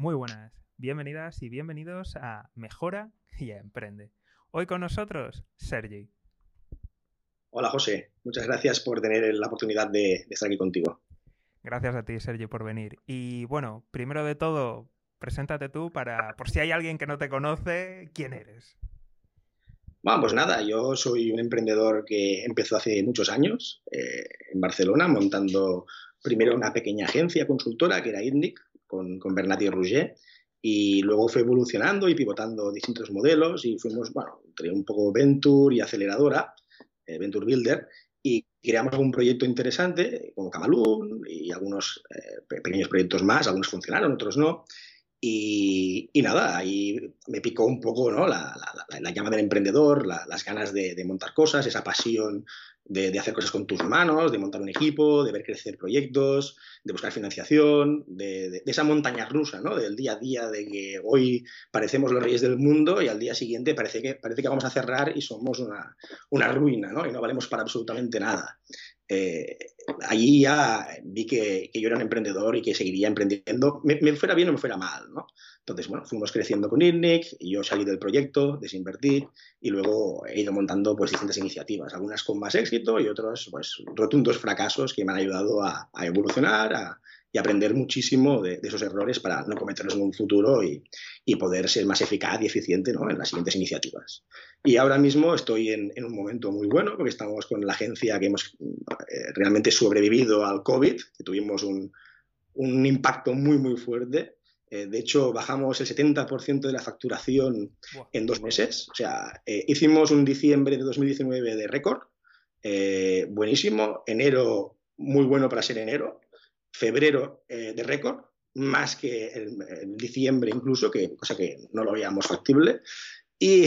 Muy buenas, bienvenidas y bienvenidos a Mejora y a Emprende. Hoy con nosotros, Sergi. Hola José, muchas gracias por tener la oportunidad de, estar aquí contigo. Gracias a ti, Sergi, por venir. Y bueno, primero de todo, preséntate tú para, por si hay alguien que no te conoce, ¿quién eres? Bueno, pues nada, yo soy un emprendedor que empezó hace muchos años eh, en Barcelona montando primero una pequeña agencia consultora que era INDIC, con, con Bernat y Rouget, y luego fue evolucionando y pivotando distintos modelos y fuimos, bueno, entre un poco Venture y aceleradora, eh, Venture Builder, y creamos un proyecto interesante como Camalún y algunos eh, pequeños proyectos más, algunos funcionaron, otros no. Y, nada, ahí me picó un poco ¿no? la, llama del emprendedor, las ganas de, montar cosas, esa pasión de, hacer cosas con tus manos, de montar un equipo, de ver crecer proyectos, de buscar financiación, de, esa montaña rusa, ¿no? Del día a día, de que hoy parecemos los reyes del mundo y al día siguiente parece que, parece que vamos a cerrar y somos una, una ruina, ¿no? Y no valemos para absolutamente nada. Eh, allí ya vi que, yo era un emprendedor y que seguiría emprendiendo, me, fuera bien o me fuera mal, ¿no? Entonces, bueno, fuimos creciendo con IRNIC, y yo salí del proyecto, desinvertí y luego he ido montando pues distintas iniciativas, algunas con más éxito y otros pues rotundos fracasos que me han ayudado a, a evolucionar, a, y aprender muchísimo de, esos errores para no cometerlos en un futuro y, poder ser más eficaz y eficiente en las siguientes iniciativas. Y ahora mismo estoy en, un momento muy bueno porque estamos con la agencia que hemos eh, realmente sobrevivido al COVID, que tuvimos un, impacto muy, muy fuerte. Eh, de hecho, bajamos el 70% de la facturación en dos meses. O sea, eh, hicimos un diciembre de 2019 de récord, buenísimo. Enero, muy bueno para ser enero febrero eh, de récord, más que en, diciembre incluso, que, cosa que no lo veíamos factible. Y,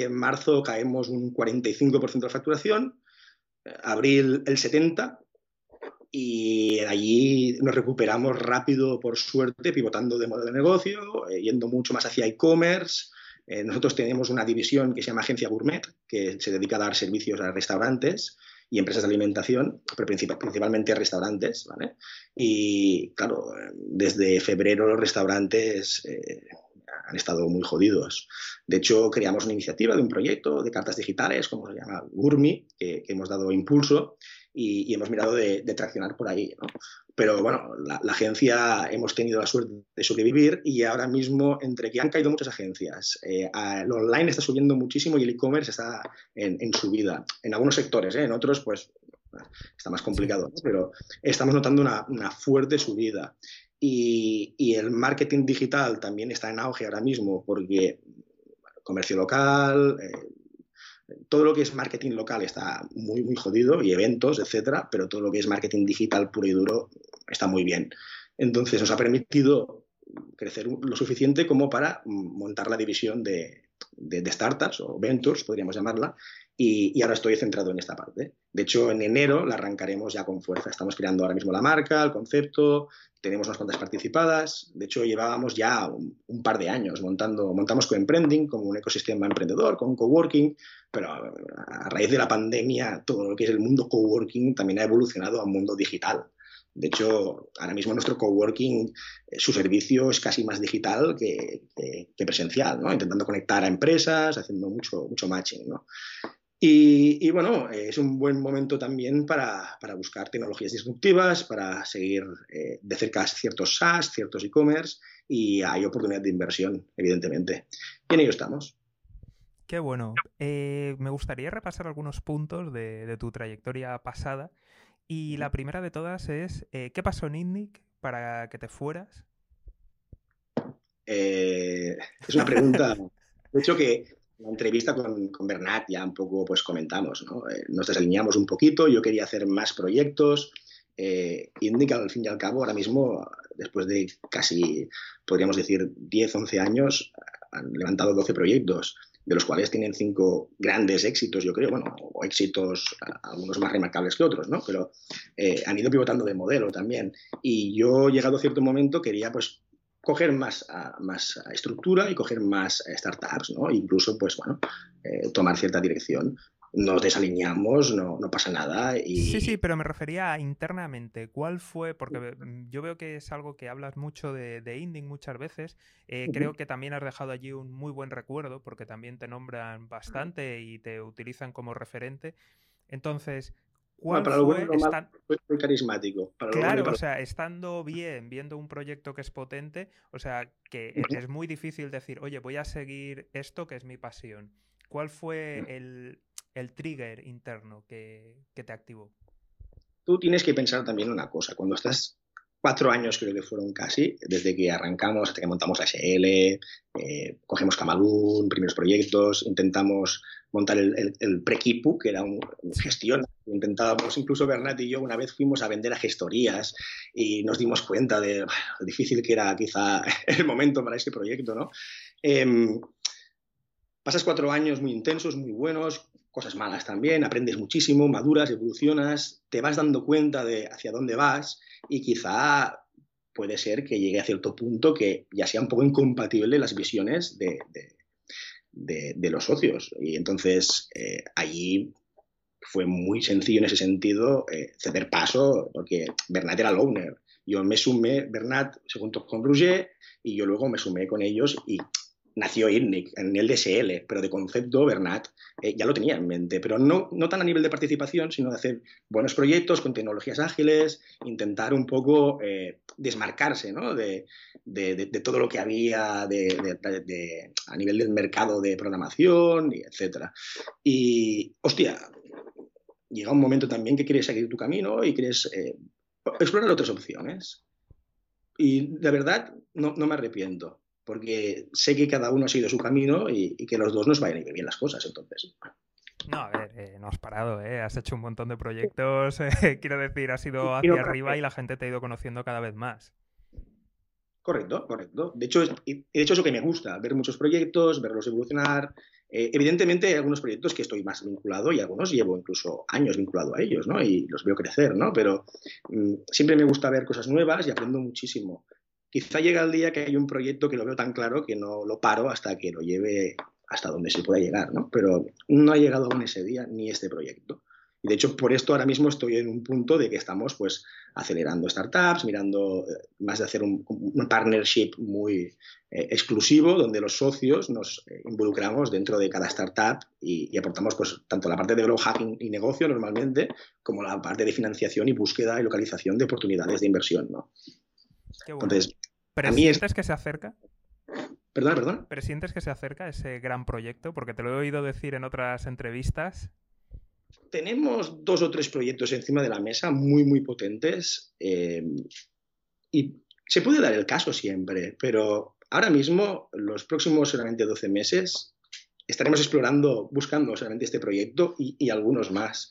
en marzo caemos un 45% de la facturación, abril el 70%, y allí nos recuperamos rápido, por suerte, pivotando de modelo de negocio, eh, yendo mucho más hacia e-commerce. Eh, nosotros tenemos una división que se llama Agencia Gourmet, que se dedica a dar servicios a restaurantes y empresas de alimentación, pero principalmente restaurantes, ¿vale? Y claro, desde febrero los restaurantes eh, han estado muy jodidos. De hecho, creamos una iniciativa de un proyecto de cartas digitales, como se llama Gurmi, que, hemos dado impulso y, hemos mirado de, traccionar por ahí. ¿no? Pero bueno, la, agencia hemos tenido la suerte de sobrevivir y ahora mismo, entre que han caído muchas agencias, eh, el online está subiendo muchísimo y el e-commerce está en, en subida. En algunos sectores, ¿eh? en otros, pues está más complicado, pero estamos notando una, una fuerte subida. Y, y, el marketing digital también está en auge ahora mismo porque comercio local, eh, todo lo que es marketing local está muy, muy jodido y eventos, etcétera, pero todo lo que es marketing digital puro y duro está muy bien. Entonces nos ha permitido crecer lo suficiente como para montar la división de, de, startups o ventures, podríamos llamarla, y, ahora estoy centrado en esta parte. De hecho, en enero la arrancaremos ya con fuerza. Estamos creando ahora mismo la marca, el concepto, tenemos unas cuantas participadas. De hecho, llevábamos ya un, par de años montando, montamos Coemprending como un ecosistema emprendedor, con coworking, pero a raíz de la pandemia, todo lo que es el mundo coworking también ha evolucionado a un mundo digital. De hecho, ahora mismo nuestro coworking, eh, su servicio es casi más digital que, presencial, ¿no? intentando conectar a empresas, haciendo mucho, mucho matching. ¿no? Y, bueno, es un buen momento también para, buscar tecnologías disruptivas, para seguir eh, de cerca ciertos SaaS, ciertos e-commerce y hay oportunidad de inversión, evidentemente. Y en ello estamos. Qué bueno. Eh, me gustaría repasar algunos puntos de, tu trayectoria pasada. Y la primera de todas es, eh, ¿qué pasó en INNIC para que te fueras? es una pregunta, de hecho, que la entrevista con, con, Bernat ya un poco pues comentamos, ¿no? Eh, nos desalineamos un poquito, yo quería hacer más proyectos. Eh, Indica, al fin y al cabo, ahora mismo, después de casi, podríamos decir, 10, 11 años, han levantado 12 proyectos, de los cuales tienen cinco grandes éxitos, yo creo, bueno, o éxitos, algunos más remarcables que otros, ¿no? Pero eh, han ido pivotando de modelo también. Y yo, llegado a cierto momento, quería, pues, coger más, más estructura y coger más startups, ¿no? Incluso, pues bueno, eh, tomar cierta dirección. Nos desalineamos, no, no pasa nada. Y... Sí, sí, pero me refería a internamente. ¿Cuál fue? Porque mm, yo veo que es algo que hablas mucho de, de Inding muchas veces. Eh, creo que también has dejado allí un muy buen recuerdo, porque también te nombran bastante y te utilizan como referente. Entonces, ¿cuál para lo bueno, fue muy carismático. claro, o sea, estando bien, viendo un proyecto que es potente, o sea, que es muy difícil decir, oye, voy a seguir esto que es mi pasión. ¿Cuál fue el, el trigger interno que, te activó? Tú tienes que pensar también una cosa. Cuando estás cuatro años, creo que fueron casi, desde que arrancamos hasta que montamos la SL, eh, cogemos Camalún, primeros proyectos, intentamos montar el, el, Prequipu, que era un, gestión. Intentábamos, incluso Bernat y yo, una vez fuimos a vender a gestorías y nos dimos cuenta de lo difícil que era quizá el momento para ese proyecto, ¿no? Em, pasas cuatro años muy intensos, muy buenos, cosas malas también, aprendes muchísimo, maduras, evolucionas, te vas dando cuenta de hacia dónde vas y quizá puede ser que llegue a cierto punto que ya sea un poco incompatible las visiones de, de, los socios. Y entonces eh, allí fue muy sencillo en ese sentido eh, ceder paso, porque Bernat era el owner. Yo me sumé, Bernat se juntó con Roger y yo luego me sumé con ellos y nació INNIC en el DSL, pero de concepto Bernat eh, ya lo tenía en mente, pero no, no tan a nivel de participación, sino de hacer buenos proyectos con tecnologías ágiles, intentar un poco eh, desmarcarse ¿no? de, de, todo lo que había a nivel del mercado de programación, y etcétera. Y, hostia, llega un momento también que quieres seguir tu camino y quieres eh, explorar otras opciones. Y de verdad, no, no me arrepiento porque sé que cada uno ha seguido su camino y, que los dos nos vayan a ir bien las cosas, entonces. No, a ver, eh, no has parado, ¿eh? has hecho un montón de proyectos, eh, quiero decir, has ido hacia arriba y la gente te ha ido conociendo cada vez más. Correcto, correcto. De hecho, de hecho es lo que me gusta, ver muchos proyectos, verlos evolucionar. Eh, evidentemente hay algunos proyectos que estoy más vinculado y algunos llevo incluso años vinculado a ellos, ¿no? Y los veo crecer, ¿no? Pero mm, siempre me gusta ver cosas nuevas y aprendo muchísimo. Quizá llega el día que hay un proyecto que lo veo tan claro que no lo paro hasta que lo lleve hasta donde se pueda llegar, ¿no? Pero no ha llegado aún ese día ni este proyecto. Y de hecho, por esto ahora mismo estoy en un punto de que estamos pues acelerando startups, mirando eh, más de hacer un, partnership muy eh, exclusivo donde los socios nos eh, involucramos dentro de cada startup y, aportamos pues tanto la parte de growth hacking y negocio normalmente como la parte de financiación y búsqueda y localización de oportunidades de inversión, ¿no? Entonces, ¿Presientes que se acerca? Perdón, perdón. ¿Presientes que se acerca ese gran proyecto? Porque te lo he oído decir en otras entrevistas. Tenemos dos o tres proyectos encima de la mesa muy, muy potentes. Eh, y se puede dar el caso siempre, pero ahora mismo, los próximos solamente 12 meses, estaremos explorando, buscando solamente este proyecto y, y algunos más.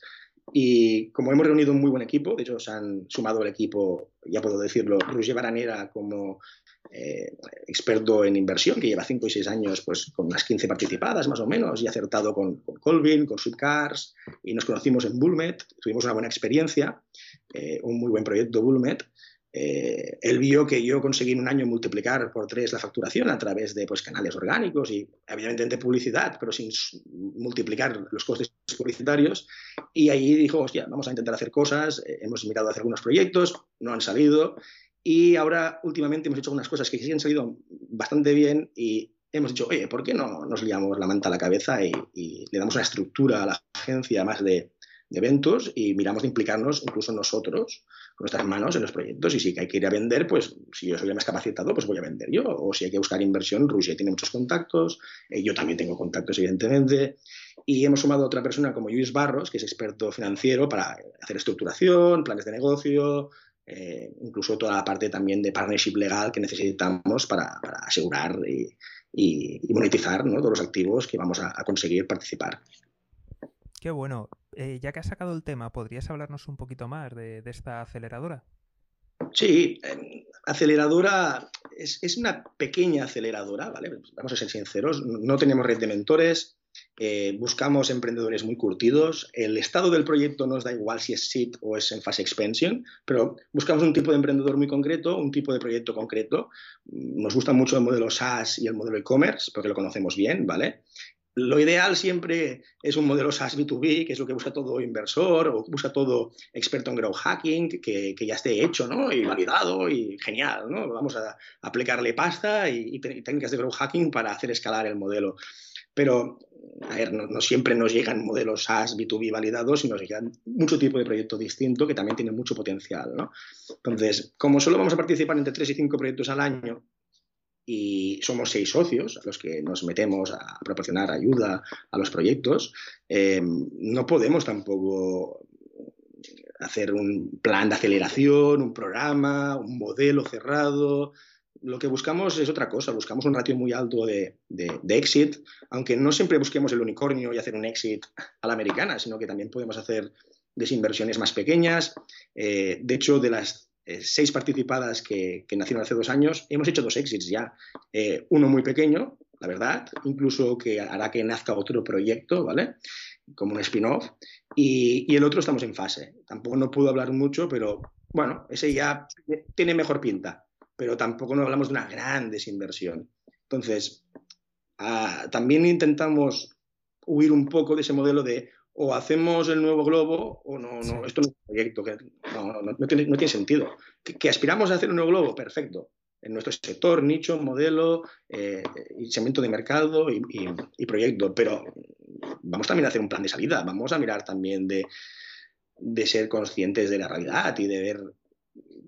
Y como hemos reunido un muy buen equipo, de hecho se han sumado al equipo, ya puedo decirlo, Roger Baranera como eh, experto en inversión, que lleva 5 y 6 años pues, con unas 15 participadas más o menos, y acertado con, Colvin, con Subcars, y nos conocimos en Bullmet, tuvimos una buena experiencia, eh, un muy buen proyecto Bullmet, eh, él vio que yo conseguí en un año multiplicar por tres la facturación a través de pues, canales orgánicos y evidentemente publicidad, pero sin multiplicar los costes publicitarios. Y ahí dijo, hostia, vamos a intentar hacer cosas. Eh, hemos mirado a hacer algunos proyectos, no han salido. Y ahora últimamente hemos hecho algunas cosas que sí han salido bastante bien y hemos dicho, oye, ¿por qué no nos liamos la manta a la cabeza y, y le damos una estructura a la agencia más de, eventos y miramos de implicarnos incluso nosotros con nuestras manos en los proyectos. Y si hay que ir a vender, pues si yo soy el más capacitado, pues voy a vender yo. O si hay que buscar inversión, Rusia tiene muchos contactos, eh, yo también tengo contactos, evidentemente. Y hemos sumado a otra persona como Luis Barros, que es experto financiero para hacer estructuración, planes de negocio, eh, incluso toda la parte también de partnership legal que necesitamos para, asegurar y, monetizar todos los activos que vamos a conseguir participar. Qué bueno. Eh, ya que has sacado el tema, ¿podrías hablarnos un poquito más de, esta aceleradora? Sí, aceleradora es, una pequeña aceleradora, ¿vale? Vamos a ser sinceros, no tenemos red de mentores, eh, buscamos emprendedores muy curtidos. El estado del proyecto nos da igual si es SIT o es en fase expansion, pero buscamos un tipo de emprendedor muy concreto, un tipo de proyecto concreto. Nos gusta mucho el modelo SaaS y el modelo e-commerce porque lo conocemos bien, ¿vale? Lo ideal siempre es un modelo SaaS B2B, que es lo que busca todo inversor o busca todo experto en growth hacking, que, ya esté hecho ¿no? y validado y genial. ¿no? Vamos a, aplicarle pasta y, técnicas de growth hacking para hacer escalar el modelo. Pero, a ver, no, siempre nos llegan modelos SaaS B2B validados, sino nos llegan mucho tipo de proyecto distinto que también tiene mucho potencial. ¿no? Entonces, como solo vamos a participar entre 3 y 5 proyectos al año, y somos seis socios a los que nos metemos a proporcionar ayuda a los proyectos, eh, no podemos tampoco hacer un plan de aceleración, un programa, un modelo cerrado. Lo que buscamos es otra cosa, buscamos un ratio muy alto de, exit, aunque no siempre busquemos el unicornio y hacer un exit a la americana, sino que también podemos hacer desinversiones más pequeñas. Eh, de hecho, de las seis participadas que, nacieron hace dos años, hemos hecho dos exits ya. Eh, uno muy pequeño, la verdad, incluso que hará que nazca otro proyecto, ¿vale? Como un spin-off. Y, el otro estamos en fase. Tampoco no puedo hablar mucho, pero bueno, ese ya tiene mejor pinta. Pero tampoco no hablamos de una gran desinversión. Entonces, ah, también intentamos huir un poco de ese modelo de o hacemos el nuevo globo o no, no esto no es un proyecto, que no, tiene, sentido. ¿Que, aspiramos a hacer un nuevo globo? Perfecto. En nuestro sector, nicho, modelo, eh, segmento de mercado y, y, proyecto, pero vamos también a hacer un plan de salida, vamos a mirar también de, de ser conscientes de la realidad y de ver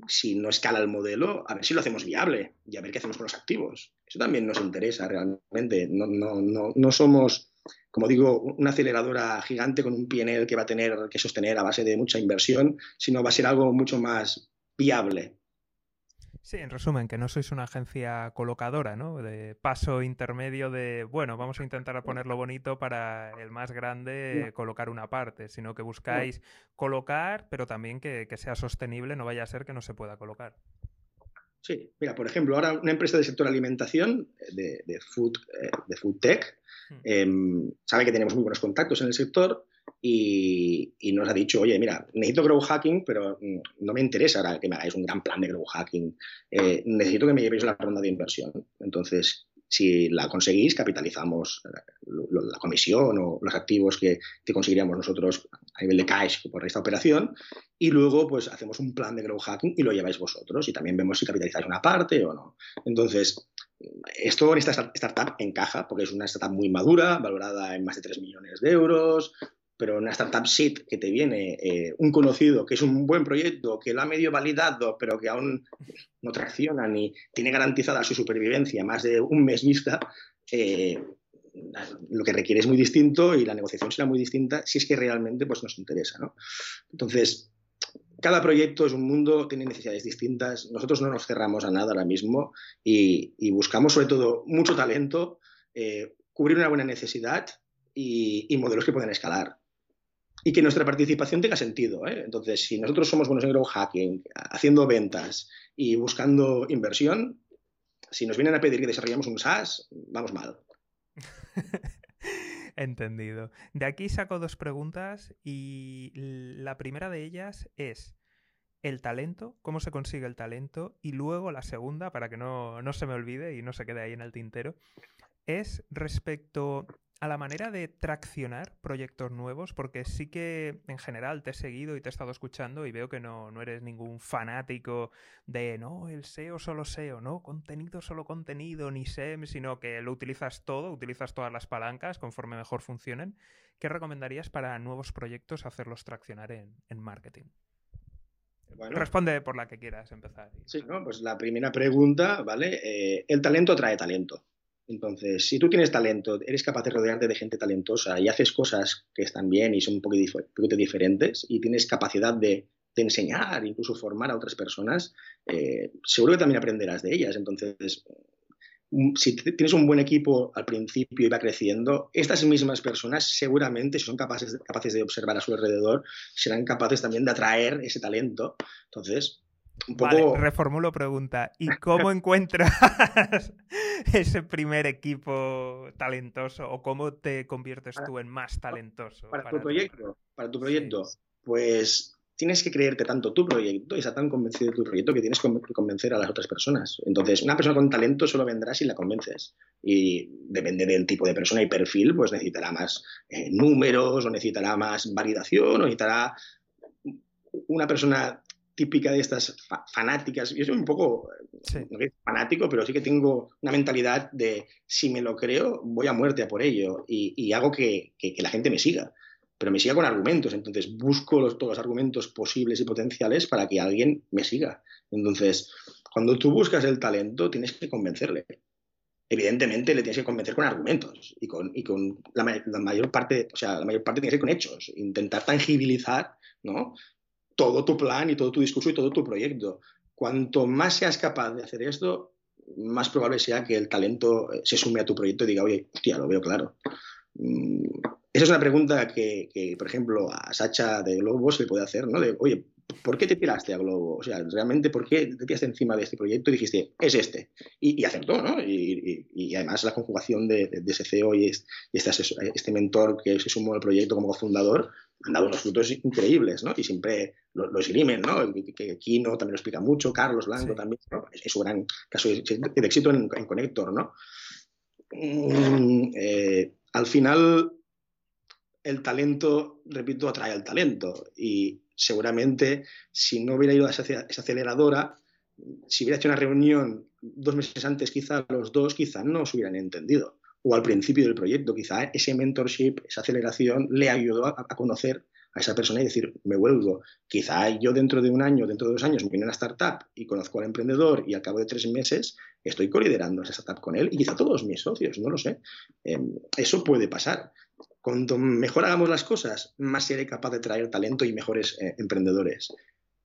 si no escala el modelo, a ver si lo hacemos viable y a ver qué hacemos con los activos. Eso también nos interesa realmente. No, no, no, no somos como digo, una aceleradora gigante con un PNL que va a tener que sostener a base de mucha inversión, sino va a ser algo mucho más viable. Sí, en resumen, que no sois una agencia colocadora, ¿no? De paso intermedio de, bueno, vamos a intentar ponerlo bonito para el más grande colocar una parte, sino que buscáis colocar, pero también que, sea sostenible, no vaya a ser que no se pueda colocar. Sí, mira, por ejemplo, ahora una empresa del sector alimentación, de, de food, eh, de food tech, Hmm. Em, sabe que tenemos muy buenos contactos en el sector y, nos ha dicho, oye, mira, necesito grow hacking, pero mm, no me interesa ahora que me hagáis un gran plan de grow hacking. Eh, necesito que me llevéis la ronda de inversión. Entonces, si la conseguís, capitalizamos eh, la comisión o los activos que, que, conseguiríamos nosotros a nivel de cash por esta operación y luego pues hacemos un plan de grow hacking y lo lleváis vosotros y también vemos si capitalizáis una parte o no. Entonces, esto en esta startup encaja porque es una startup muy madura, valorada en más de 3 millones de euros, pero una startup seed que te viene eh, un conocido que es un buen proyecto, que lo ha medio validado, pero que aún no tracciona ni tiene garantizada su supervivencia más de un mes vista, eh, lo que requiere es muy distinto y la negociación será muy distinta si es que realmente pues, nos interesa. ¿no? Entonces, cada proyecto es un mundo, tiene necesidades distintas. Nosotros no nos cerramos a nada ahora mismo y, buscamos sobre todo mucho talento, eh, cubrir una buena necesidad y, modelos que puedan escalar. Y que nuestra participación tenga sentido. ¿eh? Entonces, si nosotros somos buenos en grow hacking, haciendo ventas y buscando inversión, si nos vienen a pedir que desarrollemos un SaaS, vamos mal. Entendido. De aquí saco dos preguntas y la primera de ellas es el talento, cómo se consigue el talento y luego la segunda, para que no, no se me olvide y no se quede ahí en el tintero, es respecto a la manera de traccionar proyectos nuevos, porque sí que en general te he seguido y te he estado escuchando y veo que no, eres ningún fanático de, no, el SEO solo SEO, no, contenido solo contenido, ni SEM, sino que lo utilizas todo, utilizas todas las palancas conforme mejor funcionen. ¿Qué recomendarías para nuevos proyectos hacerlos traccionar en, marketing? Responde por la que quieras empezar. Sí, no, pues la primera pregunta, ¿vale? Eh, el talento atrae talento. Entonces, si tú tienes talento, eres capaz de rodearte de gente talentosa y haces cosas que están bien y son un poquito, diferentes y tienes capacidad de, enseñar, incluso formar a otras personas, eh, seguro que también aprenderás de ellas. Entonces, mm, si tienes un buen equipo al principio y va creciendo, estas mismas personas seguramente, si son capaces, capaces de observar a su alrededor, serán capaces también de atraer ese talento. Entonces, Vale, reformulo pregunta. ¿Y cómo encuentras ese primer equipo talentoso o cómo te conviertes tú en más talentoso? Para, tu proyecto, para tu proyecto, pues tienes que creerte tanto tu proyecto y estar tan convencido de tu proyecto que tienes que convencer a las otras personas. Entonces, una persona con talento solo vendrá si la convences. Y depende del tipo de persona y perfil, pues necesitará más eh, números o necesitará más validación o necesitará una persona típica de estas fanáticas. Yo soy un poco, no fanático, pero sí que tengo una mentalidad de si me lo creo, voy a muerte a por ello y, hago que, la gente me siga. Pero me siga con argumentos, entonces busco los, todos los argumentos posibles y potenciales para que alguien me siga. Entonces, cuando tú buscas el talento, tienes que convencerle. Evidentemente le tienes que convencer con argumentos y con, y con la, la, mayor parte, o sea, la mayor parte tiene que ser con hechos, intentar tangibilizar ¿no? Todo tu plan y todo tu discurso y todo tu proyecto. Cuanto más seas capaz de hacer esto, más probable sea que el talento eh, se sume a tu proyecto y diga, oye, hostia, lo veo claro. Mm, esa es una pregunta que, por ejemplo, a Sacha de Globo se le puede hacer, ¿no? De, oye, ¿por qué te tiraste a Globo? O sea, realmente, ¿por qué te tiraste encima de este proyecto y dijiste, es este? Y, acertó, ¿no? Y, además la conjugación de, ese CEO y este, este, mentor que se sumó al proyecto como cofundador han dado unos frutos increíbles, ¿no? Y siempre lo, lo esgrimen, ¿no? Que, Kino también lo explica mucho, Carlos Blanco también, ¿no? Es un gran caso de, éxito en, en, Connector, ¿no? Mm, eh, al final, el talento, repito, atrae al talento y seguramente si no hubiera ido a esa, aceleradora, si hubiera hecho una reunión dos meses antes, quizá los dos, quizá no se hubieran entendido. O al principio del proyecto, quizá ese mentorship, esa aceleración le ayudó a, conocer a esa persona y decir, me vuelvo. Quizá yo dentro de un año, dentro de dos años, me viene una startup y conozco al emprendedor y al cabo de tres meses estoy coliderando esa startup con él y quizá todos mis socios, no lo sé. Em, eso puede pasar. Cuanto mejor hagamos las cosas, más seré capaz de traer talento y mejores eh, emprendedores.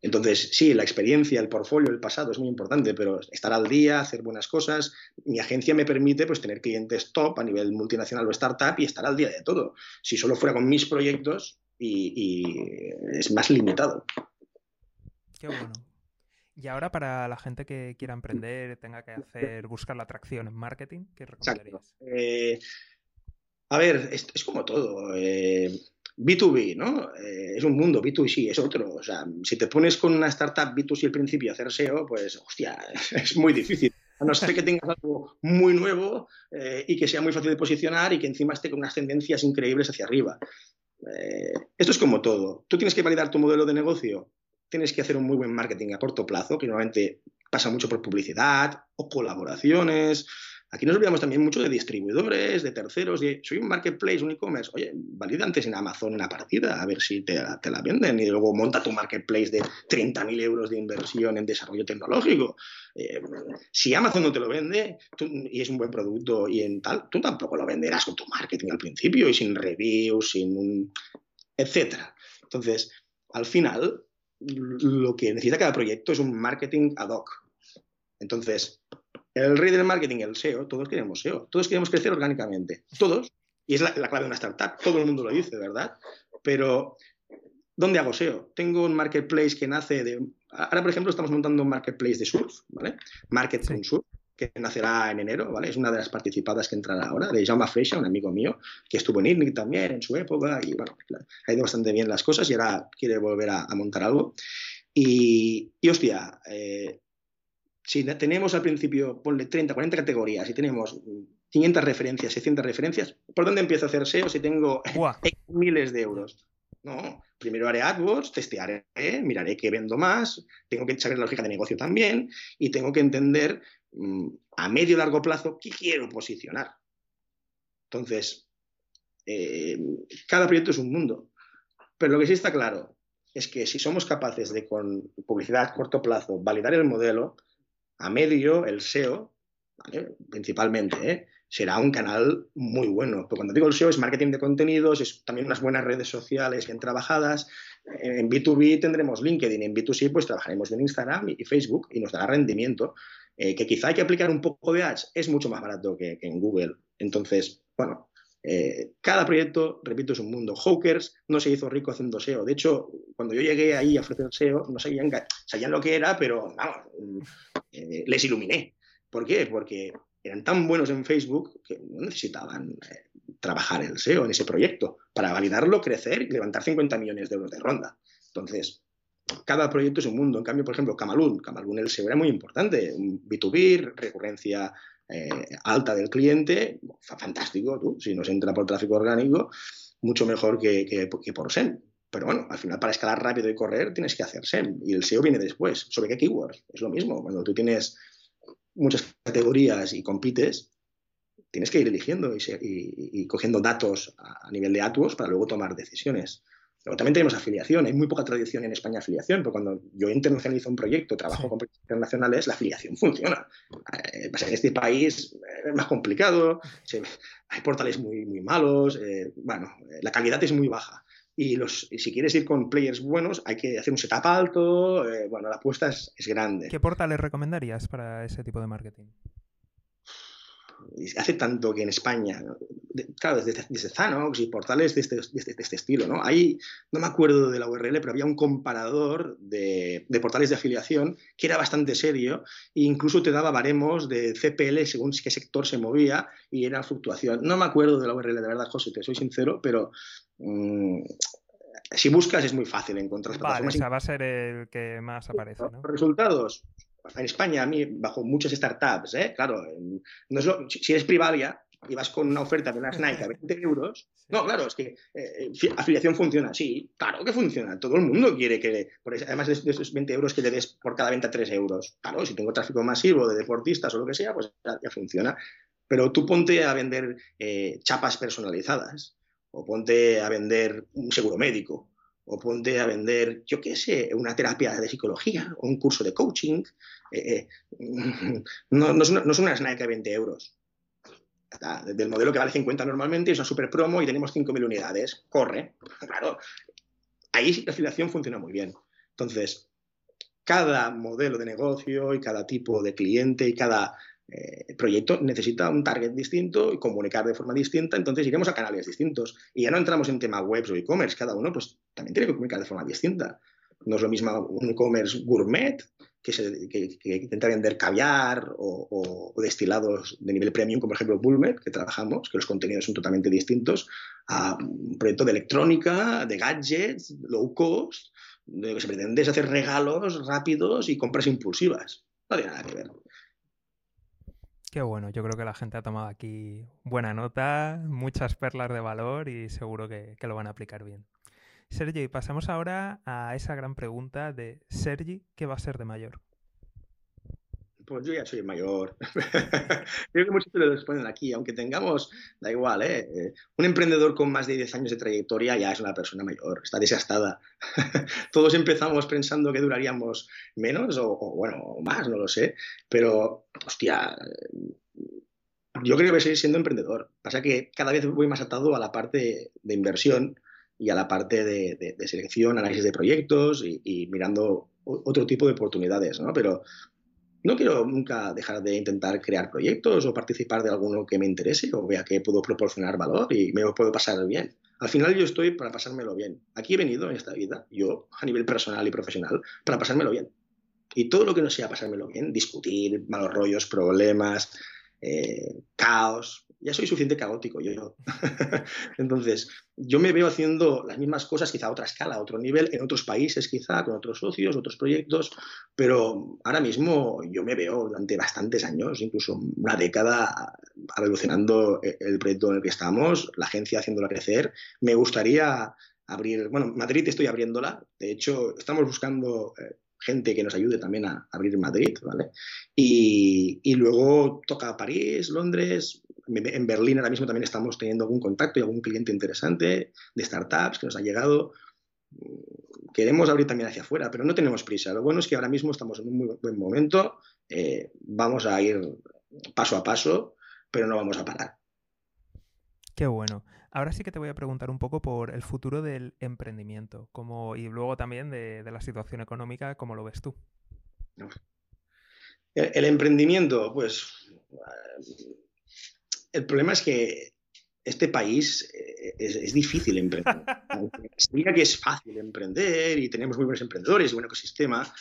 Entonces, sí, la experiencia, el portfolio, el pasado es muy importante, pero estar al día, hacer buenas cosas. Mi agencia me permite pues, tener clientes top a nivel multinacional o startup y estar al día de todo. Si solo fuera con mis proyectos, y, es más limitado. Qué bueno. Y ahora para la gente que quiera emprender, tenga que hacer, buscar la atracción en marketing, ¿qué recomendarías? Eh, a ver, es, como todo. B2B, eh, ¿no? Eh, es un mundo, B2C es otro. O sea, si te pones con una startup B2C al principio a hacer SEO, pues, hostia, es muy difícil. A no ser que tengas algo muy nuevo eh, y que sea muy fácil de posicionar y que encima esté con unas tendencias increíbles hacia arriba. esto es como todo. Tú tienes que validar tu modelo de negocio, tienes que hacer un muy buen marketing a corto plazo, que normalmente pasa mucho por publicidad o colaboraciones Aquí nos olvidamos también mucho de distribuidores, de terceros, de soy un marketplace, un e-commerce. Oye, valida antes en Amazon una partida, a ver si te, la venden y luego monta tu marketplace de 30.000 euros de inversión en desarrollo tecnológico. Eh, si Amazon no te lo vende y es un buen producto y en tal, tú tampoco lo venderás con tu marketing al principio y sin reviews, sin un... etcétera. Entonces, al final, lo que necesita cada proyecto es un marketing ad hoc. Entonces, el rey del marketing, el SEO, todos queremos SEO, todos queremos crecer orgánicamente, todos, y es la, clave de una startup, todo el mundo lo dice, ¿verdad? Pero, ¿dónde hago SEO? Tengo un marketplace que nace de... Ahora, por ejemplo, estamos montando un marketplace de surf, ¿vale? Market Surf, que nacerá en enero, ¿vale? Es una de las participadas que entrará ahora, de Jaume Freixa, un amigo mío, que estuvo en IRNIC también en su época, y bueno, ha ido bastante bien las cosas y ahora quiere volver a, montar algo. Y, y hostia, eh, si tenemos al principio, ponle 30, 40 categorías y tenemos 500 referencias, 600 referencias, ¿por dónde empiezo a hacer SEO si tengo miles de euros? No, primero haré AdWords, testearé, miraré qué vendo más, tengo que echar la lógica de negocio también y tengo que entender mm, a medio y largo plazo qué quiero posicionar. Entonces, eh, cada proyecto es un mundo. Pero lo que sí está claro es que si somos capaces de con publicidad a corto plazo validar el modelo, a medio, el SEO, principalmente, ¿eh? será un canal muy bueno. Pero cuando digo el SEO es marketing de contenidos, es también unas buenas redes sociales bien trabajadas. En B2B tendremos LinkedIn, en B2C pues trabajaremos en Instagram y Facebook y nos dará rendimiento. Eh, que quizá hay que aplicar un poco de ads, es mucho más barato que, en Google. Entonces, bueno, eh, cada proyecto, repito, es un mundo. Hawkers no se hizo rico haciendo SEO. De hecho, cuando yo llegué ahí a ofrecer SEO, no sabían, sabían lo que era, pero vamos, eh, les iluminé. ¿Por qué? Porque eran tan buenos en Facebook que no necesitaban eh, trabajar el SEO en ese proyecto para validarlo, crecer y levantar 50 millones de euros de ronda. Entonces, cada proyecto es un mundo. En cambio, por ejemplo, Camalún, Camalún el SEO era muy importante, B2B, recurrencia eh, alta del cliente, fantástico, tú, si nos entra por tráfico orgánico, mucho mejor que, que, por SEM. Pero bueno, al final para escalar rápido y correr tienes que hacer SEM y el SEO viene después. ¿Sobre qué keywords? Es lo mismo. Cuando tú tienes muchas categorías y compites, tienes que ir eligiendo y, cogiendo datos a, nivel de ATUOS para luego tomar decisiones. Pero también tenemos afiliación. Hay muy poca tradición en España afiliación, pero cuando yo internacionalizo un proyecto, trabajo con proyectos internacionales, la afiliación funciona. Eh, en este país es más complicado, hay portales muy, muy malos, eh, bueno, la calidad es muy baja. Y, los, si quieres ir con players buenos, hay que hacer un setup alto. Eh, bueno, la apuesta es, es, grande. ¿Qué portales recomendarías para ese tipo de marketing? Hace tanto que en España, claro, desde, desde Zanox y portales de este, de, este, este, estilo, ¿no? Hay, no me acuerdo de la URL, pero había un comparador de, de, portales de afiliación que era bastante serio e incluso te daba baremos de CPL según qué sector se movía y era fluctuación. No me acuerdo de la URL, de verdad, José, te soy sincero, pero mmm, si buscas es muy fácil encontrar vale, o sea, va a ser el que más aparece, ¿no? Resultados, en España, a mí, bajo muchas startups, ¿eh? claro, no si eres privalia y vas con una oferta de una Nike a 20 euros, no, claro, es que eh, afiliación funciona, sí, claro que funciona, todo el mundo quiere que, además de, esos 20 euros que le des por cada venta 3 euros, claro, si tengo tráfico masivo de deportistas o lo que sea, pues ya, funciona. Pero tú ponte a vender eh, chapas personalizadas o ponte a vender un seguro médico o ponte a vender, yo qué sé, una terapia de psicología o un curso de coaching. Eh, eh, no, no, es una, no es una Nike de 20 euros. Del modelo que vale 50 normalmente es una super promo y tenemos 5.000 unidades. Corre. Claro. Ahí la afiliación funciona muy bien. Entonces, cada modelo de negocio y cada tipo de cliente y cada eh, el proyecto necesita un target distinto y comunicar de forma distinta, entonces iremos a canales distintos. Y ya no entramos en tema webs o e-commerce, cada uno pues también tiene que comunicar de forma distinta. No es lo mismo un e-commerce gourmet que, se, intenta vender caviar o, destilados de nivel premium, como por ejemplo Bulmet, que trabajamos, que los contenidos son totalmente distintos, a un proyecto de electrónica, de gadgets, low cost, de lo que se pretende es hacer regalos rápidos y compras impulsivas. No tiene nada que ver. Qué bueno, yo creo que la gente ha tomado aquí buena nota, muchas perlas de valor y seguro que, lo van a aplicar bien. Sergi, pasamos ahora a esa gran pregunta de Sergi, ¿qué va a ser de mayor? Pues yo ya soy mayor. Creo que muchos te lo responden aquí, aunque tengamos, da igual, ¿eh? ¿eh? Un emprendedor con más de 10 años de trayectoria ya es una persona mayor, está desgastada. Todos empezamos pensando que duraríamos menos o, bueno, más, no lo sé, pero, hostia, yo creo que seguir siendo emprendedor. Pasa que cada vez voy más atado a la parte de inversión y a la parte de, selección, análisis de proyectos y, y mirando otro tipo de oportunidades, ¿no? Pero no quiero nunca dejar de intentar crear proyectos o participar de alguno que me interese o vea que puedo proporcionar valor y me puedo pasar bien. Al final yo estoy para pasármelo bien. Aquí he venido en esta vida, yo a nivel personal y profesional, para pasármelo bien. Y todo lo que no sea pasármelo bien, discutir, malos rollos, problemas, eh, caos, ya soy suficiente caótico yo. Entonces, yo me veo haciendo las mismas cosas, quizá a otra escala, a otro nivel, en otros países quizá, con otros socios, otros proyectos, pero ahora mismo yo me veo durante bastantes años, incluso una década, revolucionando el proyecto en el que estamos, la agencia haciéndola crecer. Me gustaría abrir, bueno, Madrid estoy abriéndola, de hecho, estamos buscando... Eh, gente que nos ayude también a abrir Madrid, ¿vale? Y, y, luego toca París, Londres, en Berlín ahora mismo también estamos teniendo algún contacto y algún cliente interesante de startups que nos ha llegado. Queremos abrir también hacia afuera, pero no tenemos prisa. Lo bueno es que ahora mismo estamos en un muy buen momento. Eh, vamos a ir paso a paso, pero no vamos a parar. Qué bueno. Ahora sí que te voy a preguntar un poco por el futuro del emprendimiento como, y luego también de, la situación económica, ¿cómo lo ves tú? el emprendimiento, pues el problema es que este país eh, es, difícil emprender. Aunque se diga que es fácil emprender y tenemos muy buenos emprendedores y buen ecosistema,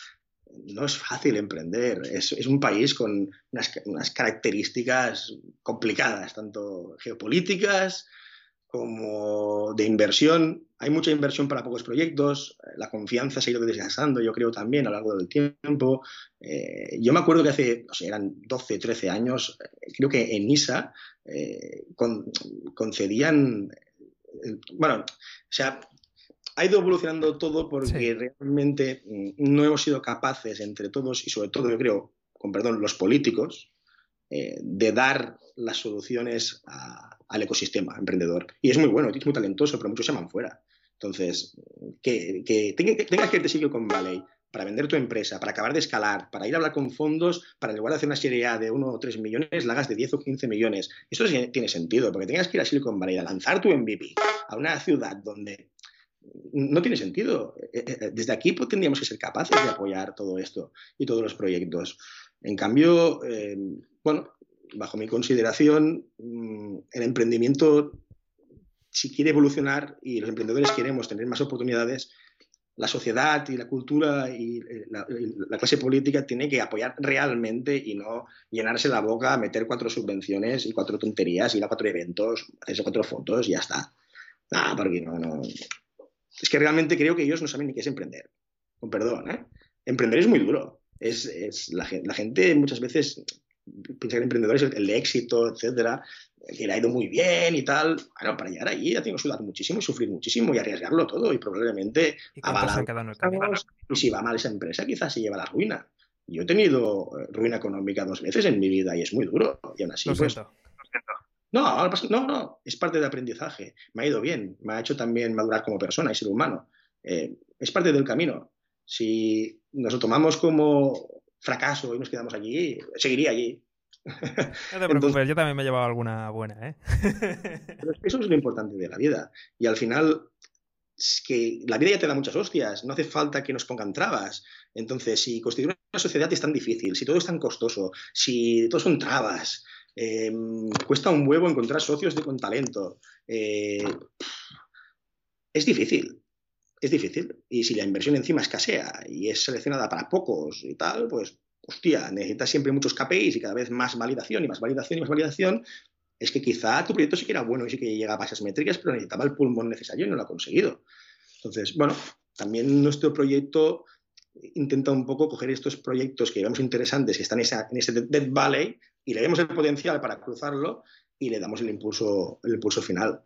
no es fácil emprender. Es, un país con unas, características complicadas, tanto geopolíticas como de inversión. Hay mucha inversión para pocos proyectos, la confianza se ha ido desgastando, yo creo también a lo largo del tiempo. Eh, yo me acuerdo que hace, no sé, eran 12, 13 años, eh, creo que en ISA eh, concedían, bueno, o sea, ha ido evolucionando todo porque realmente mm, no hemos sido capaces entre todos y sobre todo yo creo, con perdón, los políticos, de dar las soluciones al ecosistema emprendedor. Y es muy bueno, es muy talentoso, pero muchos se llaman fuera. Entonces, que, tengas que irte Silicon Valley para vender tu empresa, para acabar de escalar, para ir a hablar con fondos, para en lugar de hacer una serie A de 1 o 3 millones, la hagas de 10 o 15 millones. Eso tiene sentido, porque tengas que ir a Silicon Valley a lanzar tu MVP a una ciudad donde no tiene sentido. Eh, eh, desde aquí pues, tendríamos que ser capaces de apoyar todo esto y todos los proyectos. En cambio, eh, bueno, bajo mi consideración, mm, el emprendimiento, si quiere evolucionar y los emprendedores queremos tener más oportunidades, la sociedad y la cultura y eh, la, clase política tiene que apoyar realmente y no llenarse la boca, meter cuatro subvenciones y cuatro tonterías, ir a cuatro eventos, hacerse cuatro fotos y ya está. Nada, porque no, no. Es que realmente creo que ellos no saben ni qué es emprender. Con perdón, ¿eh? Emprender es muy duro. Es, es la, la, gente muchas veces piensa que emprendedores, el, de éxito, etcétera, que le ha ido muy bien y tal. Bueno, para llegar allí ya tengo que sudar muchísimo y sufrir muchísimo y arriesgarlo todo y probablemente ¿Y, y si va mal esa empresa, quizás se lleva la ruina. Yo he tenido eh, ruina económica dos veces en mi vida y es muy duro. Y aún así, pues, no, no, no, es parte del aprendizaje. Me ha ido bien, me ha hecho también madurar como persona y ser humano. Eh, es parte del camino. Si nos lo tomamos como fracaso y nos quedamos allí, seguiría allí. No te preocupes, yo también me he llevado alguna buena, ¿eh? eso es lo importante de la vida. Y al final, es que la vida ya te da muchas hostias, no hace falta que nos pongan trabas. Entonces, si constituir una sociedad es tan difícil, si todo es tan costoso, si todo son trabas, em, cuesta un huevo encontrar socios de, con talento, eh, es difícil es difícil. Y si la inversión encima escasea y es seleccionada para pocos y tal, pues, hostia, necesitas siempre muchos KPIs y cada vez más validación y más validación y más validación. Es que quizá tu proyecto sí que era bueno y sí que llegaba a esas métricas, pero necesitaba el pulmón necesario y no lo ha conseguido. Entonces, bueno, también nuestro proyecto intenta un poco coger estos proyectos que vemos interesantes, que están en, ese Dead Valley, y le vemos el potencial para cruzarlo y le damos el impulso, el impulso final.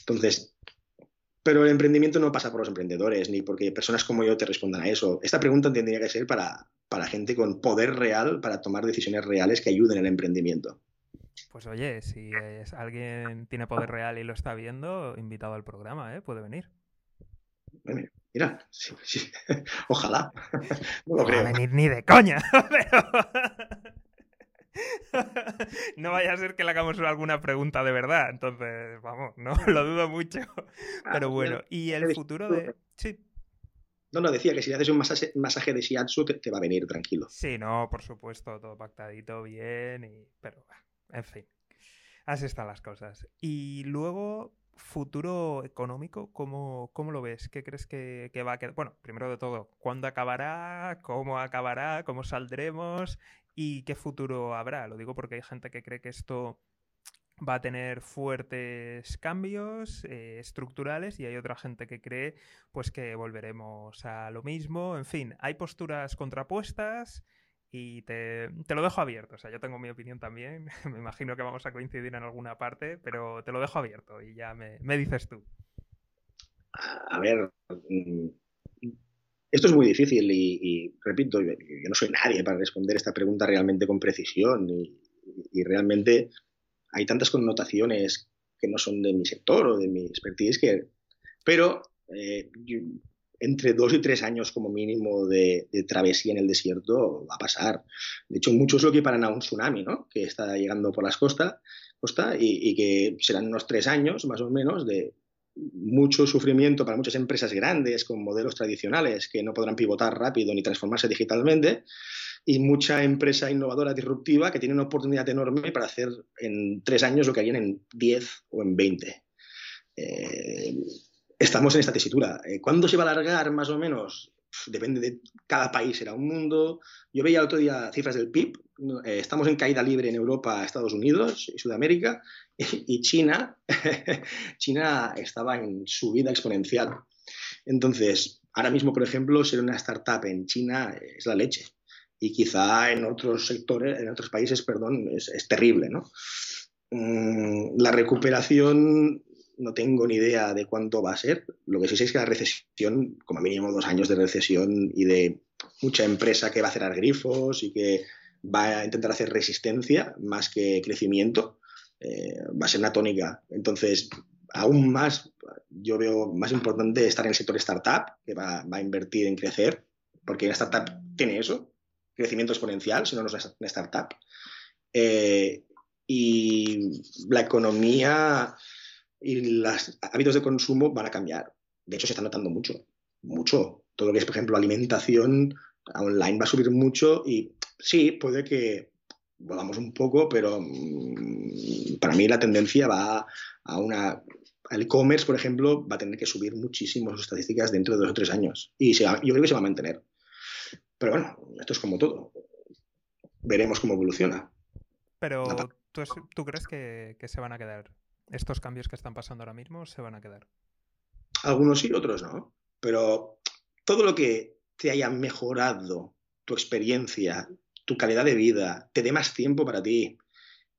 Entonces, pero el emprendimiento no pasa por los emprendedores, ni porque personas como yo te respondan a eso. Esta pregunta tendría que ser para, para gente con poder real, para tomar decisiones reales que ayuden en el emprendimiento. Pues oye, si alguien tiene poder real y lo está viendo, invitado al programa, ¿eh? Puede venir. Mira, sí, sí. ojalá. No lo creo. No va a venir ni de coña. Pero... no vaya a ser que le hagamos alguna pregunta de verdad. Entonces, vamos, no lo dudo mucho. Ah, Pero bueno, ¿y el futuro de...? Sí. No, no, decía que si le haces un masaje, de shiatsu te, va a venir tranquilo. Sí, no, por supuesto, todo pactadito bien, y... pero en fin. Así están las cosas. Y luego, futuro económico, ¿cómo, cómo lo ves? ¿Qué crees que, que, va a quedar? Bueno, primero de todo, ¿cuándo acabará? ¿Cómo acabará? ¿Cómo saldremos? ¿Y qué futuro habrá? Lo digo porque hay gente que cree que esto va a tener fuertes cambios eh, estructurales y hay otra gente que cree pues que volveremos a lo mismo. En fin, hay posturas contrapuestas y te, lo dejo abierto. O sea, yo tengo mi opinión también. me imagino que vamos a coincidir en alguna parte, pero te lo dejo abierto y ya me, me dices tú. A ver, mm, esto es muy difícil y, repito, yo, no soy nadie para responder esta pregunta realmente con precisión y, realmente hay tantas connotaciones que no son de mi sector o de mi expertise. Pero eh, entre dos y tres años como mínimo de, travesía en el desierto va a pasar. De hecho, muchos lo que paran a un tsunami, ¿no? Que está llegando por las costas costa, y, y, que serán unos tres años más o menos de, mucho sufrimiento para muchas empresas grandes con modelos tradicionales que no podrán pivotar rápido ni transformarse digitalmente y mucha empresa innovadora disruptiva que tiene una oportunidad enorme para hacer en tres años lo que harían en diez o en veinte. Eh, estamos en esta tesitura. Eh, ¿Cuándo se va a alargar más o menos? Depende de cada país, será un mundo. Yo veía otro día cifras del PIB eh, estamos en caída libre en Europa, Estados Unidos y Sudamérica, y China, China estaba en subida exponencial. Entonces, ahora mismo, por ejemplo, ser una startup en China es la leche. Y quizá en otros sectores, en otros países, perdón, es, terrible, ¿no? Mm, la recuperación no tengo ni idea de cuánto va a ser. Lo que sí sé es que la recesión, como mínimo dos años de recesión y de mucha empresa que va a cerrar grifos y que va a intentar hacer resistencia más que crecimiento, eh, va a ser una tónica. Entonces, aún más, yo veo más importante estar en el sector startup, que va, a invertir en crecer, porque una startup tiene eso, crecimiento exponencial, si no, no es una startup. Eh, y la economía y los hábitos de consumo van a cambiar. De hecho, se está notando mucho, mucho. Todo lo que es, por ejemplo, alimentación online va a subir mucho y sí, puede que volvamos un poco, pero mm, para mí la tendencia va a una... El e-commerce, por ejemplo, va a tener que subir muchísimo sus estadísticas dentro de dos o tres años. Y yo creo que se va a mantener. Pero bueno, esto es como todo. Veremos cómo evoluciona. Pero, ¿tú, crees que, que se van a quedar estos cambios que están pasando ahora mismo se van a quedar. Algunos sí, otros no. Pero todo lo que te haya mejorado tu experiencia, tu calidad de vida, te dé más tiempo para ti,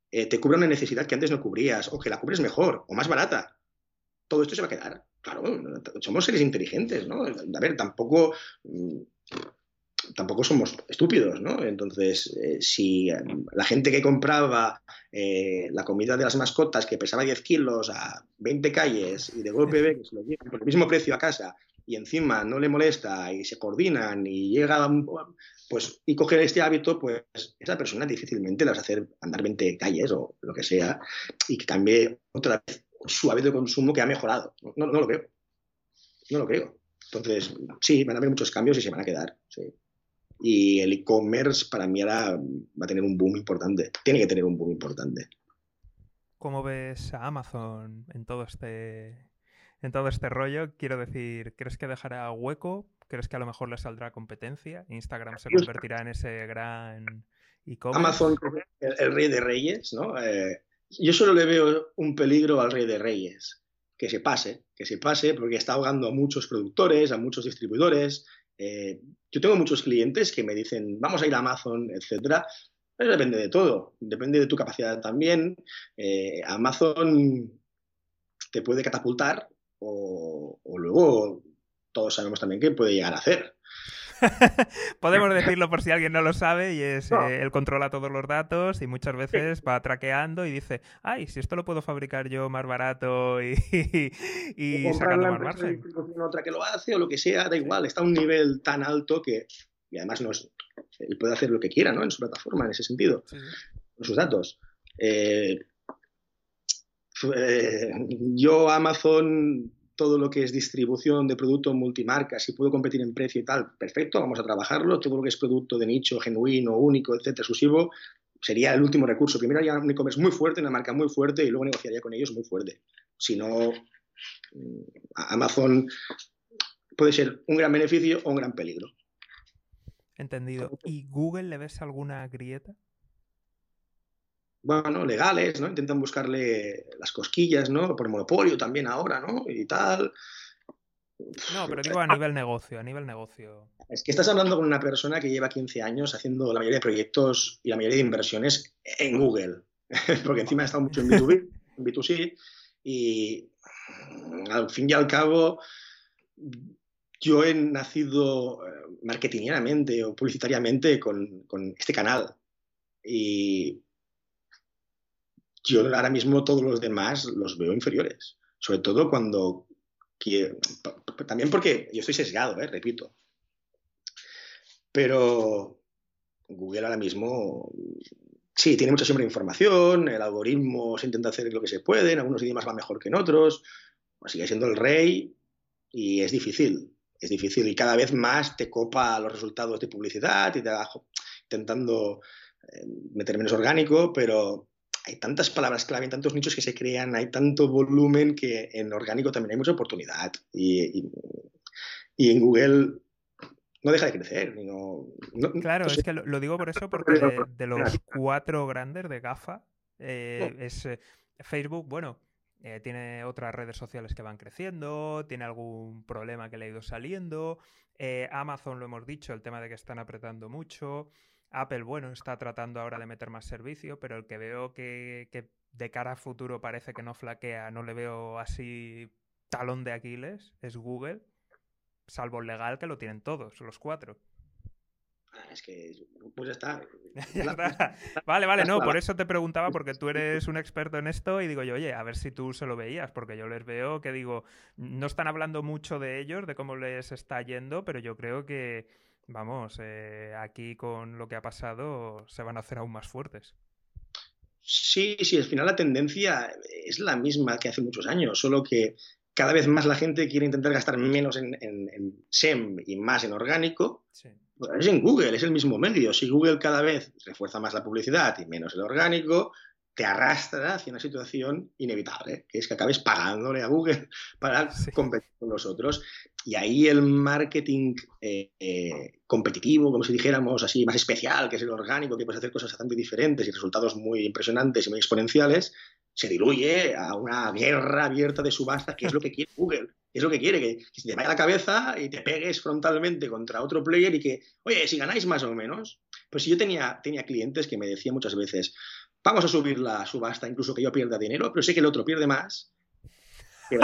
eh, te cubra una necesidad que antes no cubrías, o que la cubres mejor o más barata, todo esto se va a quedar. Claro, somos seres inteligentes, ¿no? A ver, tampoco mm, tampoco somos estúpidos, ¿no? Entonces, eh, si la gente que compraba eh, la comida de las mascotas que pesaba 10 kilos a 20 calles y de golpe ve que se lo llevan por el mismo precio a casa y encima no le molesta y se coordinan y llega, pues, y coge este hábito, pues esa persona difícilmente las va a hacer andar 20 calles o lo que sea y que cambie otra vez su hábito de consumo que ha mejorado. No, no lo creo. No lo creo. Entonces, sí, van a haber muchos cambios y se van a quedar. Sí. Y el e-commerce para mí ahora va a tener un boom importante. Tiene que tener un boom importante. ¿Cómo ves a Amazon en todo este en todo este rollo? Quiero decir, ¿crees que dejará hueco? ¿Crees que a lo mejor le saldrá competencia? ¿Instagram se convertirá en ese gran e-commerce? Amazon, el, rey de reyes, ¿no? Eh, yo solo le veo un peligro al rey de reyes. Que se pase, que se pase, porque está ahogando a muchos productores, a muchos distribuidores, eh, yo tengo muchos clientes que me dicen, vamos a ir a Amazon, etcétera. Pero depende de todo, depende de tu capacidad también. Eh, Amazon te puede catapultar o, o, luego todos sabemos también qué puede llegar a hacer. Podemos decirlo por si alguien no lo sabe y es, eh, él controla todos los datos y muchas veces va traqueando y dice, ay, si esto lo puedo fabricar yo más barato y, y sacando más margen. Otra que lo hace o lo que sea, da igual, está a un nivel tan alto que, y además no él puede hacer lo que quiera ¿no? en su plataforma en ese sentido, con sus datos. Eh, eh, yo Amazon todo lo que es distribución de producto multimarca, si puedo competir en precio y tal, perfecto, vamos a trabajarlo. Todo lo que es producto de nicho, genuino, único, etcétera, exclusivo, sería el último recurso. Primero haría un e-commerce muy fuerte, una marca muy fuerte, y luego negociaría con ellos muy fuerte. Si no, mm, Amazon puede ser un gran beneficio o un gran peligro. Entendido. ¿Y Google le ves alguna grieta? Bueno, legales, ¿no? Intentan buscarle las cosquillas, ¿no? Por monopolio también ahora, ¿no? Y tal. No, pero digo a nivel negocio, a nivel negocio. Es que estás hablando con una persona que lleva 15 años haciendo la mayoría de proyectos y la mayoría de inversiones en Google, porque encima ha estado mucho en B2B, en B2C, y al fin y al cabo yo he nacido eh, marketingianamente o publicitariamente con, con este canal y yo ahora mismo todos los demás los veo inferiores. Sobre todo cuando... También porque yo estoy sesgado, ¿eh? repito. Pero Google ahora mismo sí, tiene mucha siempre información, el algoritmo se intenta hacer lo que se puede, en algunos idiomas va mejor que en otros, pues sigue siendo el rey y es difícil, es difícil y cada vez más te copa los resultados de publicidad y te va intentando eh, meter menos orgánico, pero hay tantas palabras clave, tantos nichos que se crean, hay tanto volumen que en orgánico también hay mucha oportunidad. Y, en Google no deja de crecer. claro, es que lo, digo por eso, porque de, los cuatro grandes de GAFA, eh, es eh, Facebook, bueno, eh, tiene otras redes sociales que van creciendo, tiene algún problema que le ha ido saliendo. Amazon, lo hemos dicho, el tema de que están apretando mucho. Apple, bueno, está tratando ahora de meter más servicio, pero el que veo que, que de cara a futuro parece que no flaquea, no le veo así talón de Aquiles, es Google salvo el legal que lo tienen todos, los cuatro. Ah, es que, pues ya está. Vale, vale, no, por eso te preguntaba, porque tú eres un experto en esto y digo yo, oye, a ver si tú se lo veías, porque yo les veo que digo, no están hablando mucho de ellos, de cómo les está yendo, pero yo creo que, vamos, eh, aquí con lo que ha pasado se van a hacer aún más fuertes. Sí, sí, al final la tendencia es la misma que hace muchos años, solo que cada vez más la gente quiere intentar gastar menos en, SEM y más en orgánico. Pues es en Google, es el mismo medio. Si Google cada vez refuerza más la publicidad y menos el orgánico, te arrastra hacia una situación inevitable, que es que acabes pagándole a Google para competir con los otros. Y ahí el marketing eh, eh, competitivo, como si dijéramos así, más especial, que es el orgánico, que puedes hacer cosas bastante diferentes y resultados muy impresionantes y muy exponenciales, se diluye a una guerra abierta de subasta, que es lo que quiere Google. Es lo que quiere, que, se te vaya la cabeza y te pegues frontalmente contra otro player y que, oye, si ganáis más o menos. Pues yo tenía, tenía clientes que me decían muchas veces, vamos a subir la subasta, incluso que yo pierda dinero, pero sé que el otro pierde más, que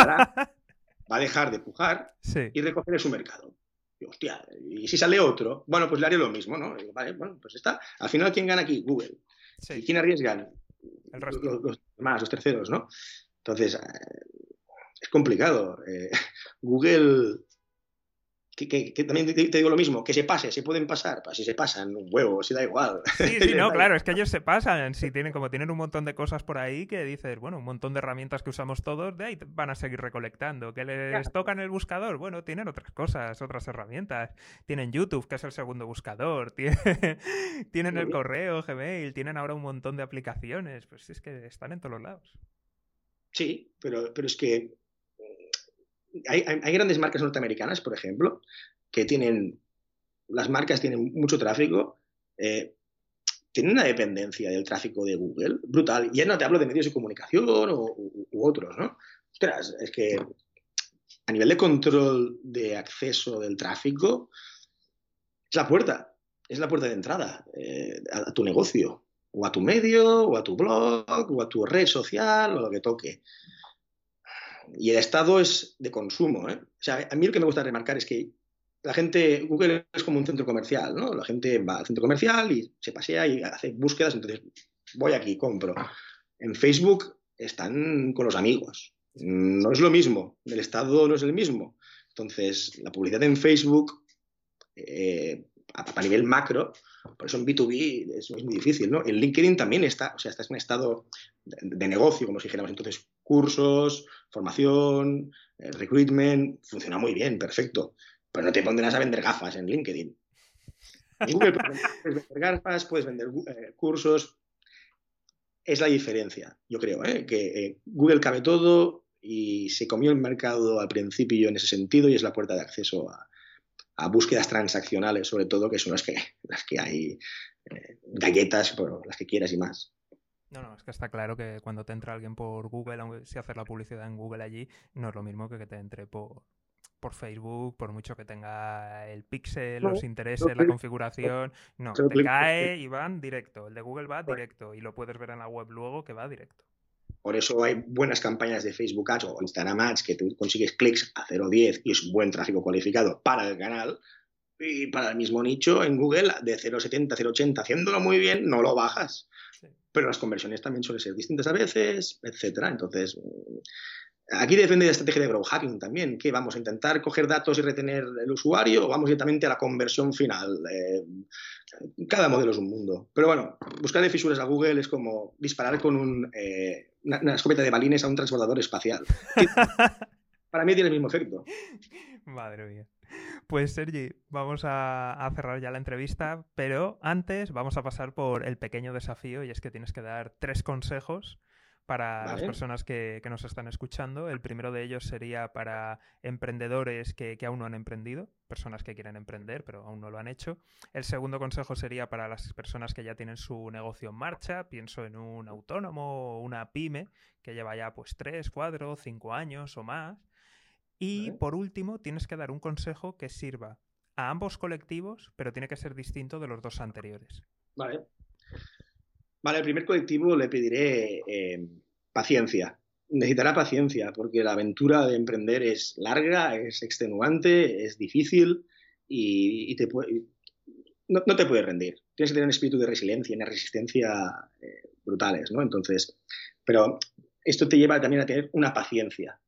va a dejar de pujar y recoger su mercado. Y, hostia, y si sale otro, bueno, pues le haré lo mismo, ¿no? vale, bueno, pues está. Al final, ¿quién gana aquí? Google. ¿Y quién arriesga? El resto. Los, los, demás, los terceros, ¿no? Entonces, eh, es complicado. Eh, Google que, también te, digo lo mismo, que se pase, se pueden pasar, pues si se pasan un huevo, si da igual. Sí, sí, no, claro, es que ellos se pasan, si tienen, como tienen un montón de cosas por ahí que dices, bueno, un montón de herramientas que usamos todos, de ahí van a seguir recolectando. Que les tocan el buscador, bueno, tienen otras cosas, otras herramientas. Tienen YouTube, que es el segundo buscador, tienen, el correo, Gmail, tienen ahora un montón de aplicaciones, pues es que están en todos los lados. Sí, pero, pero es que hay, grandes marcas norteamericanas, por ejemplo, que tienen, las marcas tienen mucho tráfico, eh, tienen una dependencia del tráfico de Google brutal. Y ya no te hablo de medios de comunicación o, u, otros, ¿no? Ostras, es que a nivel de control de acceso del tráfico, es la puerta, es la puerta de entrada eh, a, tu negocio, o a tu medio, o a tu blog, o a tu red social, o lo que toque. Y el estado es de consumo. ¿eh? O sea, a mí lo que me gusta remarcar es que la gente, Google es como un centro comercial, ¿no? La gente va al centro comercial y se pasea y hace búsquedas, entonces voy aquí, compro. En Facebook están con los amigos. No es lo mismo, el estado no es el mismo. Entonces, la publicidad en Facebook, eh, a, nivel macro, por eso en B2B es, muy difícil, ¿no? En LinkedIn también está, o sea, está en estado de, de negocio, como si dijéramos. Entonces, cursos, formación, eh, recruitment, funciona muy bien, perfecto. Pero no te pondrás a vender gafas en LinkedIn. En Google puedes vender gafas, puedes vender eh, cursos. Es la diferencia, yo creo, ¿eh? que Google cabe todo y se comió el mercado al principio en ese sentido y es la puerta de acceso a, búsquedas transaccionales, sobre todo, que son las que, las que hay galletas, por las que quieras y más. No, no, es que está claro que cuando te entra alguien por Google, aunque si haces la publicidad en Google allí, no es lo mismo que que te entre por, por Facebook, por mucho que tenga el pixel, los intereses, la configuración. No, te cae y van directo. El de Google va directo y lo puedes ver en la web luego que va directo. Por eso hay buenas campañas de Facebook Ads o Instagram Ads que tú consigues clics a 0.10 y es buen tráfico cualificado para el canal. Y para el mismo nicho en Google de 0.70, 0.80, haciéndolo muy bien, no lo bajas pero las conversiones también suelen ser distintas a veces, etcétera. Entonces, aquí depende de la estrategia de growth hacking también, que vamos a intentar coger datos y retener el usuario o vamos directamente a la conversión final. Eh, cada modelo es un mundo. Pero bueno, buscar fisuras a Google es como disparar con un, eh, una, escopeta de balines a un transbordador espacial. Para mí tiene el mismo efecto. Madre mía. Pues Sergi, vamos a, cerrar ya la entrevista, pero antes vamos a pasar por el pequeño desafío y es que tienes que dar tres consejos para las personas que, nos están escuchando. El primero de ellos sería para emprendedores que, aún no han emprendido, personas que quieren emprender pero aún no lo han hecho. El segundo consejo sería para las personas que ya tienen su negocio en marcha. Pienso en un autónomo o una pyme que lleva ya pues tres, cuatro, cinco años o más. Y por último, tienes que dar un consejo que sirva a ambos colectivos, pero tiene que ser distinto de los dos anteriores. Vale. Vale, al primer colectivo le pediré eh, paciencia. Necesitará paciencia porque la aventura de emprender es larga, es extenuante, es difícil y, te no, te puedes rendir. Tienes que tener un espíritu de resiliencia y una resistencia eh, brutales, ¿no? Entonces, pero esto te lleva también a tener una paciencia.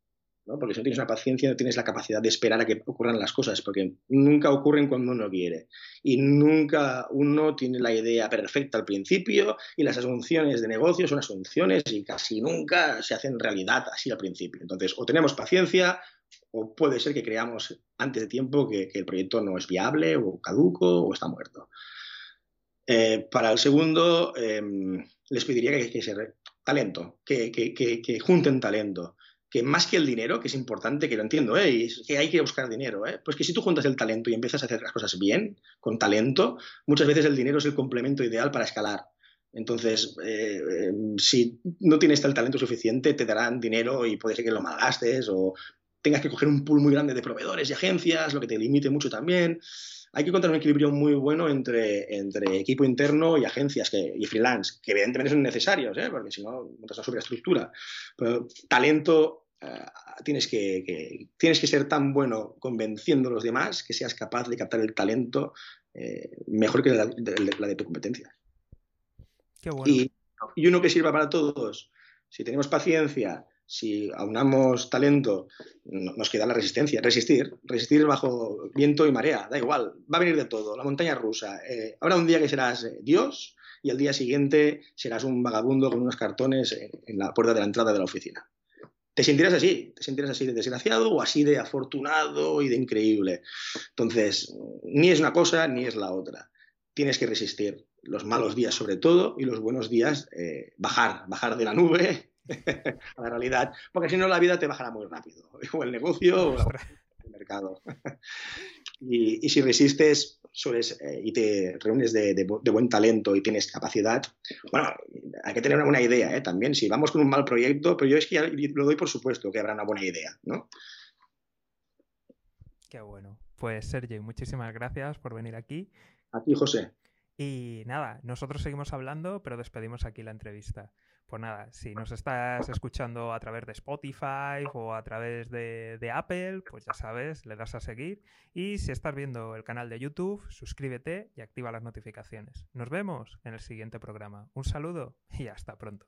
Porque si no tienes una paciencia, no tienes la capacidad de esperar a que ocurran las cosas, porque nunca ocurren cuando uno quiere. Y nunca uno tiene la idea perfecta al principio y las asunciones de negocio son asunciones y casi nunca se hacen realidad así al principio. Entonces, o tenemos paciencia o puede ser que creamos antes de tiempo que, el proyecto no es viable o caduco o está muerto. Eh, para el segundo, em, les pediría que, que se talento, que, que junten talento que más que el dinero, que es importante, que lo entiendo, ¿eh? que hay que buscar dinero, ¿eh? pues que si tú juntas el talento y empiezas a hacer las cosas bien, con talento, muchas veces el dinero es el complemento ideal para escalar. Entonces, eh, eh, si no tienes el talento suficiente, te darán dinero y puede ser que lo malgastes o tengas que coger un pool muy grande de proveedores y agencias, lo que te limite mucho también. Hay que encontrar un equilibrio muy bueno entre, entre equipo interno y agencias que, y freelance, que evidentemente son necesarios, ¿eh? porque si no, montas una superestructura. Pero talento, eh, tienes, que, tienes que ser tan bueno convenciendo a los demás que seas capaz de captar el talento eh, mejor que la de, tu competencia. Qué bueno. y uno que sirva para todos. Si tenemos paciencia, si aunamos talento, nos queda la resistencia. Resistir, resistir bajo viento y marea, da igual, va a venir de todo, la montaña rusa. Eh, habrá un día que serás eh, Dios y al día siguiente serás un vagabundo con unos cartones en la puerta de la entrada de la oficina. Te sentirás así, te sentirás así de desgraciado o así de afortunado y de increíble. Entonces, ni es una cosa ni es la otra. Tienes que resistir los malos días sobre todo y los buenos días eh, bajar, bajar de la nube a la realidad, porque si no la vida te bajará muy rápido, o el negocio o el mercado. y, si resistes sueles, eh, y te reúnes de, buen talento y tienes capacidad, bueno, hay que tener una buena idea ¿eh? también. Si vamos con un mal proyecto, pero yo es que ya lo doy por supuesto que habrá una buena idea, ¿no? Qué bueno. Pues Sergio, muchísimas gracias por venir aquí. A ti, José. Y nada, nosotros seguimos hablando, pero despedimos aquí la entrevista. Pues nada, si nos estás escuchando a través de Spotify o a través de, Apple, pues ya sabes, le das a seguir. Y si estás viendo el canal de YouTube, suscríbete y activa las notificaciones. Nos vemos en el siguiente programa. Un saludo y hasta pronto.